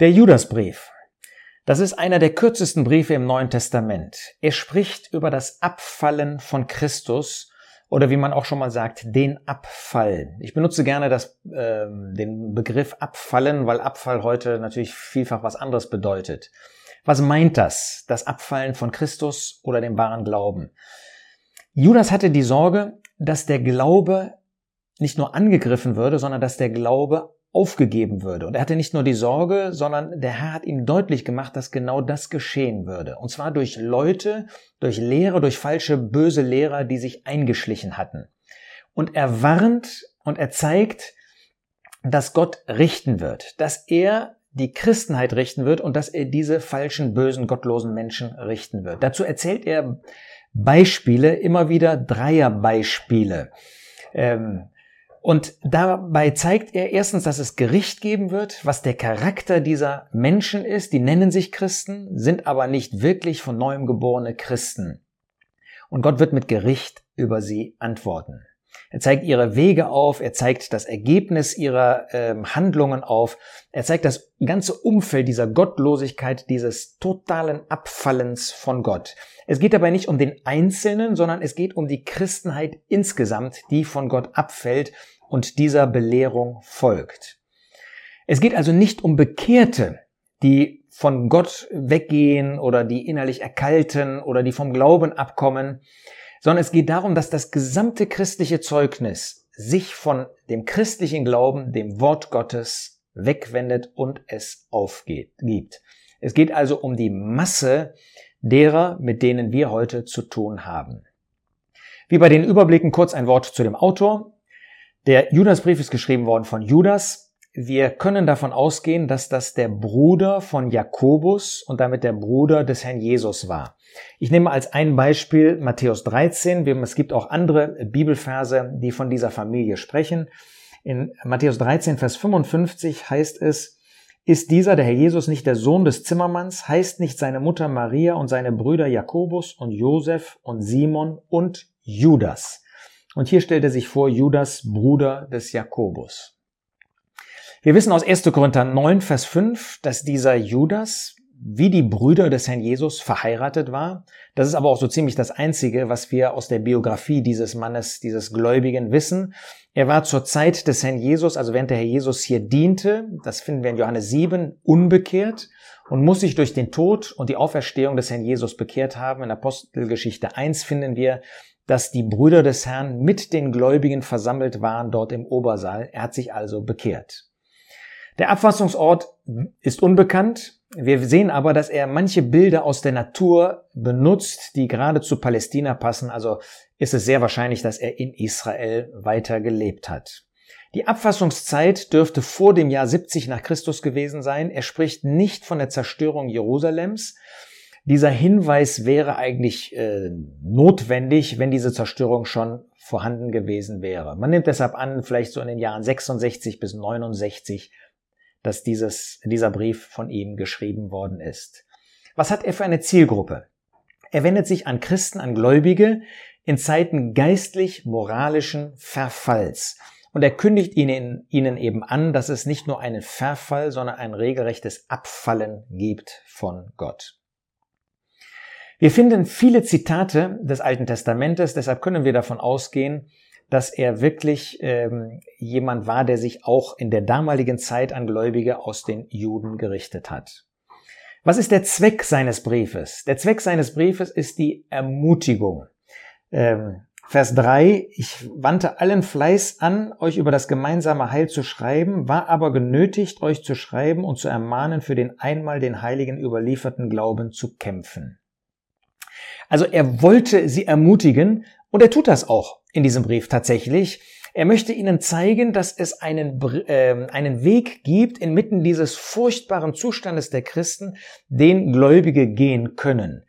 Der Judasbrief. Das ist einer der kürzesten Briefe im Neuen Testament. Er spricht über das Abfallen von Christus oder wie man auch schon mal sagt, den Abfall. Ich benutze gerne das, äh, den Begriff Abfallen, weil Abfall heute natürlich vielfach was anderes bedeutet. Was meint das? Das Abfallen von Christus oder dem wahren Glauben? Judas hatte die Sorge, dass der Glaube nicht nur angegriffen würde, sondern dass der Glaube aufgegeben würde. Und er hatte nicht nur die Sorge, sondern der Herr hat ihm deutlich gemacht, dass genau das geschehen würde. Und zwar durch Leute, durch Lehre, durch falsche, böse Lehrer, die sich eingeschlichen hatten. Und er warnt und er zeigt, dass Gott richten wird, dass er die Christenheit richten wird und dass er diese falschen, bösen, gottlosen Menschen richten wird. Dazu erzählt er Beispiele, immer wieder Dreierbeispiele. Ähm, und dabei zeigt er erstens, dass es Gericht geben wird, was der Charakter dieser Menschen ist. Die nennen sich Christen, sind aber nicht wirklich von neuem geborene Christen. Und Gott wird mit Gericht über sie antworten. Er zeigt ihre Wege auf, er zeigt das Ergebnis ihrer äh, Handlungen auf, er zeigt das ganze Umfeld dieser Gottlosigkeit, dieses totalen Abfallens von Gott. Es geht dabei nicht um den Einzelnen, sondern es geht um die Christenheit insgesamt, die von Gott abfällt und dieser Belehrung folgt. Es geht also nicht um Bekehrte, die von Gott weggehen oder die innerlich erkalten oder die vom Glauben abkommen, sondern es geht darum, dass das gesamte christliche Zeugnis sich von dem christlichen Glauben, dem Wort Gottes wegwendet und es aufgibt. Es geht also um die Masse derer, mit denen wir heute zu tun haben. Wie bei den Überblicken kurz ein Wort zu dem Autor. Der Judasbrief ist geschrieben worden von Judas. Wir können davon ausgehen, dass das der Bruder von Jakobus und damit der Bruder des Herrn Jesus war. Ich nehme als ein Beispiel Matthäus 13. Es gibt auch andere Bibelverse, die von dieser Familie sprechen. In Matthäus 13, Vers 55 heißt es, ist dieser, der Herr Jesus, nicht der Sohn des Zimmermanns? Heißt nicht seine Mutter Maria und seine Brüder Jakobus und Josef und Simon und Judas? Und hier stellt er sich vor, Judas, Bruder des Jakobus. Wir wissen aus 1. Korinther 9, Vers 5, dass dieser Judas wie die Brüder des Herrn Jesus verheiratet war. Das ist aber auch so ziemlich das Einzige, was wir aus der Biografie dieses Mannes, dieses Gläubigen wissen. Er war zur Zeit des Herrn Jesus, also während der Herr Jesus hier diente, das finden wir in Johannes 7, unbekehrt und muss sich durch den Tod und die Auferstehung des Herrn Jesus bekehrt haben. In Apostelgeschichte 1 finden wir, dass die Brüder des Herrn mit den Gläubigen versammelt waren dort im Obersaal. Er hat sich also bekehrt. Der Abfassungsort ist unbekannt. Wir sehen aber, dass er manche Bilder aus der Natur benutzt, die gerade zu Palästina passen. Also ist es sehr wahrscheinlich, dass er in Israel weiter gelebt hat. Die Abfassungszeit dürfte vor dem Jahr 70 nach Christus gewesen sein. Er spricht nicht von der Zerstörung Jerusalems. Dieser Hinweis wäre eigentlich äh, notwendig, wenn diese Zerstörung schon vorhanden gewesen wäre. Man nimmt deshalb an, vielleicht so in den Jahren 66 bis 69 dass dieses, dieser Brief von ihm geschrieben worden ist. Was hat er für eine Zielgruppe? Er wendet sich an Christen, an Gläubige in Zeiten geistlich-moralischen Verfalls. Und er kündigt ihnen, ihnen eben an, dass es nicht nur einen Verfall, sondern ein regelrechtes Abfallen gibt von Gott. Wir finden viele Zitate des Alten Testamentes, deshalb können wir davon ausgehen, dass er wirklich ähm, jemand war, der sich auch in der damaligen Zeit an Gläubige aus den Juden gerichtet hat. Was ist der Zweck seines Briefes? Der Zweck seines Briefes ist die Ermutigung. Ähm, Vers 3, ich wandte allen Fleiß an, euch über das gemeinsame Heil zu schreiben, war aber genötigt, euch zu schreiben und zu ermahnen, für den einmal den Heiligen überlieferten Glauben zu kämpfen. Also er wollte sie ermutigen und er tut das auch in diesem Brief tatsächlich. Er möchte ihnen zeigen, dass es einen, äh, einen Weg gibt inmitten dieses furchtbaren Zustandes der Christen, den Gläubige gehen können.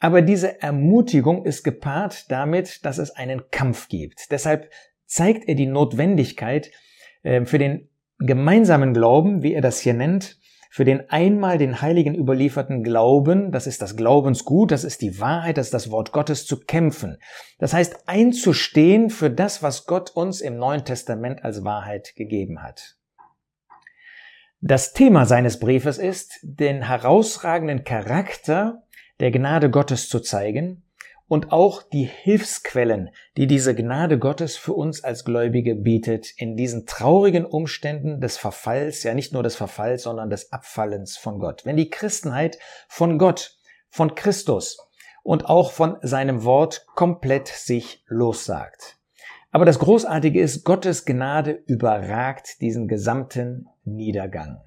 Aber diese Ermutigung ist gepaart damit, dass es einen Kampf gibt. Deshalb zeigt er die Notwendigkeit äh, für den gemeinsamen Glauben, wie er das hier nennt, für den einmal den Heiligen überlieferten Glauben, das ist das Glaubensgut, das ist die Wahrheit, das ist das Wort Gottes, zu kämpfen. Das heißt, einzustehen für das, was Gott uns im Neuen Testament als Wahrheit gegeben hat. Das Thema seines Briefes ist, den herausragenden Charakter der Gnade Gottes zu zeigen und auch die Hilfsquellen, die diese Gnade Gottes für uns als Gläubige bietet, in diesen traurigen Umständen des Verfalls, ja nicht nur des Verfalls, sondern des Abfallens von Gott. Wenn die Christenheit von Gott, von Christus und auch von seinem Wort komplett sich lossagt. Aber das Großartige ist, Gottes Gnade überragt diesen gesamten Niedergang.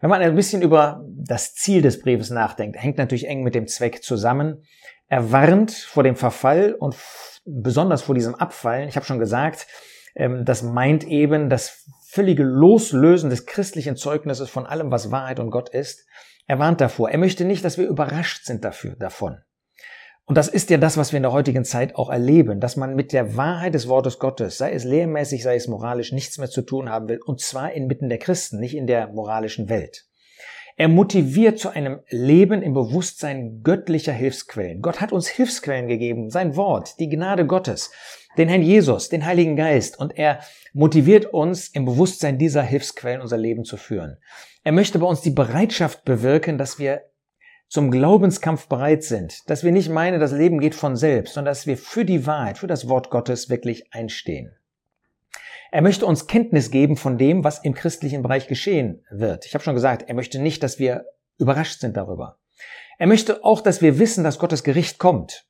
Wenn man ein bisschen über das Ziel des Briefes nachdenkt, hängt natürlich eng mit dem Zweck zusammen. Er warnt vor dem Verfall und besonders vor diesem Abfallen. Ich habe schon gesagt, ähm, das meint eben das völlige Loslösen des christlichen Zeugnisses von allem, was Wahrheit und Gott ist. Er warnt davor. Er möchte nicht, dass wir überrascht sind dafür, davon. Und das ist ja das, was wir in der heutigen Zeit auch erleben, dass man mit der Wahrheit des Wortes Gottes, sei es lehrmäßig, sei es moralisch, nichts mehr zu tun haben will, und zwar inmitten der Christen, nicht in der moralischen Welt. Er motiviert zu einem Leben im Bewusstsein göttlicher Hilfsquellen. Gott hat uns Hilfsquellen gegeben, sein Wort, die Gnade Gottes, den Herrn Jesus, den Heiligen Geist. Und er motiviert uns im Bewusstsein dieser Hilfsquellen unser Leben zu führen. Er möchte bei uns die Bereitschaft bewirken, dass wir zum Glaubenskampf bereit sind, dass wir nicht meinen, das Leben geht von selbst, sondern dass wir für die Wahrheit, für das Wort Gottes wirklich einstehen. Er möchte uns Kenntnis geben von dem, was im christlichen Bereich geschehen wird. Ich habe schon gesagt, er möchte nicht, dass wir überrascht sind darüber. Er möchte auch, dass wir wissen, dass Gottes Gericht kommt.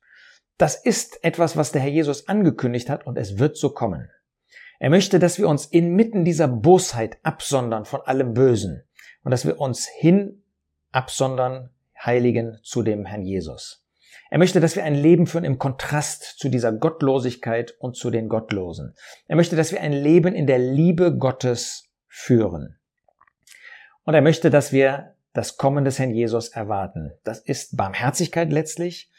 Das ist etwas, was der Herr Jesus angekündigt hat und es wird so kommen. Er möchte, dass wir uns inmitten dieser Bosheit absondern von allem Bösen und dass wir uns hin absondern, heiligen zu dem Herrn Jesus. Er möchte, dass wir ein Leben führen im Kontrast zu dieser Gottlosigkeit und zu den Gottlosen. Er möchte, dass wir ein Leben in der Liebe Gottes führen. Und er möchte, dass wir das Kommen des Herrn Jesus erwarten. Das ist Barmherzigkeit letztlich,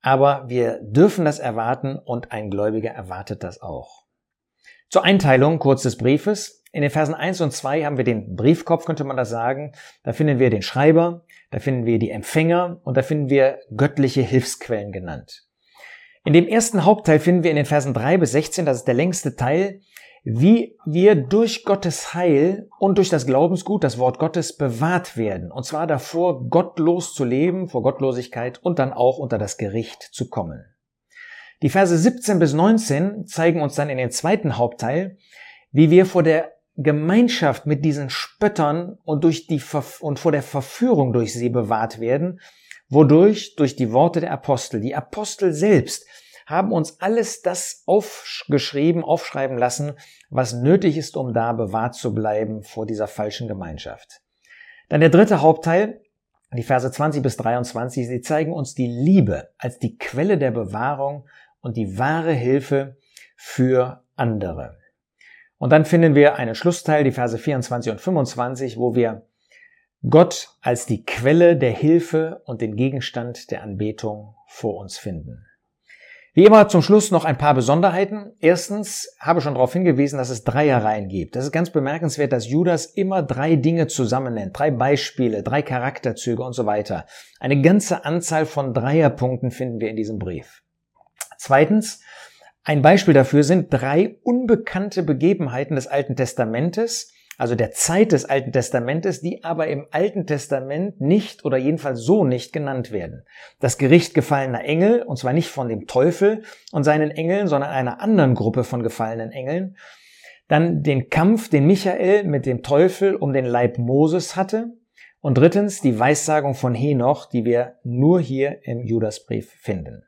aber wir dürfen das erwarten und ein Gläubiger erwartet das auch. Zur Einteilung kurz des Briefes. In den Versen 1 und 2 haben wir den Briefkopf, könnte man das sagen. Da finden wir den Schreiber, da finden wir die Empfänger und da finden wir göttliche Hilfsquellen genannt. In dem ersten Hauptteil finden wir in den Versen 3 bis 16, das ist der längste Teil, wie wir durch Gottes Heil und durch das Glaubensgut, das Wort Gottes, bewahrt werden. Und zwar davor, gottlos zu leben, vor Gottlosigkeit und dann auch unter das Gericht zu kommen. Die Verse 17 bis 19 zeigen uns dann in den zweiten Hauptteil, wie wir vor der Gemeinschaft mit diesen Spöttern und durch die und vor der Verführung durch sie bewahrt werden, wodurch durch die Worte der Apostel, die Apostel selbst haben uns alles das aufgeschrieben, aufschreiben lassen, was nötig ist, um da bewahrt zu bleiben vor dieser falschen Gemeinschaft. Dann der dritte Hauptteil, die Verse 20 bis 23, sie zeigen uns die Liebe als die Quelle der Bewahrung und die wahre Hilfe für andere. Und dann finden wir einen Schlussteil, die Verse 24 und 25, wo wir Gott als die Quelle der Hilfe und den Gegenstand der Anbetung vor uns finden. Wie immer zum Schluss noch ein paar Besonderheiten. Erstens habe ich schon darauf hingewiesen, dass es Dreierreihen gibt. Das ist ganz bemerkenswert, dass Judas immer drei Dinge zusammen nennt, drei Beispiele, drei Charakterzüge und so weiter. Eine ganze Anzahl von Dreierpunkten finden wir in diesem Brief. Zweitens, ein Beispiel dafür sind drei unbekannte Begebenheiten des Alten Testamentes, also der Zeit des Alten Testamentes, die aber im Alten Testament nicht oder jedenfalls so nicht genannt werden. Das Gericht gefallener Engel, und zwar nicht von dem Teufel und seinen Engeln, sondern einer anderen Gruppe von gefallenen Engeln. Dann den Kampf, den Michael mit dem Teufel um den Leib Moses hatte. Und drittens die Weissagung von Henoch, die wir nur hier im Judasbrief finden.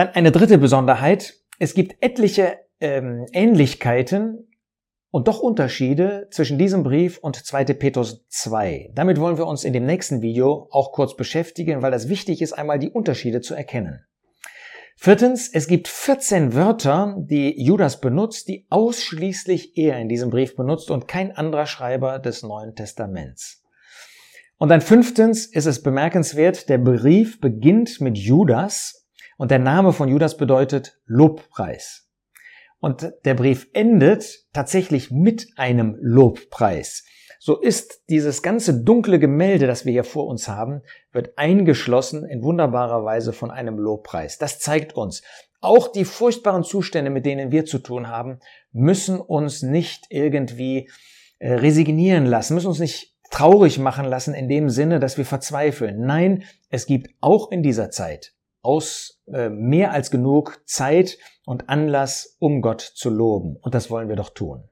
Dann eine dritte Besonderheit. Es gibt etliche ähm, Ähnlichkeiten und doch Unterschiede zwischen diesem Brief und 2. Petrus 2. Damit wollen wir uns in dem nächsten Video auch kurz beschäftigen, weil das wichtig ist, einmal die Unterschiede zu erkennen. Viertens, es gibt 14 Wörter, die Judas benutzt, die ausschließlich er in diesem Brief benutzt und kein anderer Schreiber des Neuen Testaments. Und dann fünftens ist es bemerkenswert, der Brief beginnt mit Judas und der Name von Judas bedeutet Lobpreis. Und der Brief endet tatsächlich mit einem Lobpreis. So ist dieses ganze dunkle Gemälde, das wir hier vor uns haben, wird eingeschlossen in wunderbarer Weise von einem Lobpreis. Das zeigt uns, auch die furchtbaren Zustände, mit denen wir zu tun haben, müssen uns nicht irgendwie äh, resignieren lassen, müssen uns nicht traurig machen lassen in dem Sinne, dass wir verzweifeln. Nein, es gibt auch in dieser Zeit aus äh, mehr als genug Zeit und Anlass, um Gott zu loben. Und das wollen wir doch tun.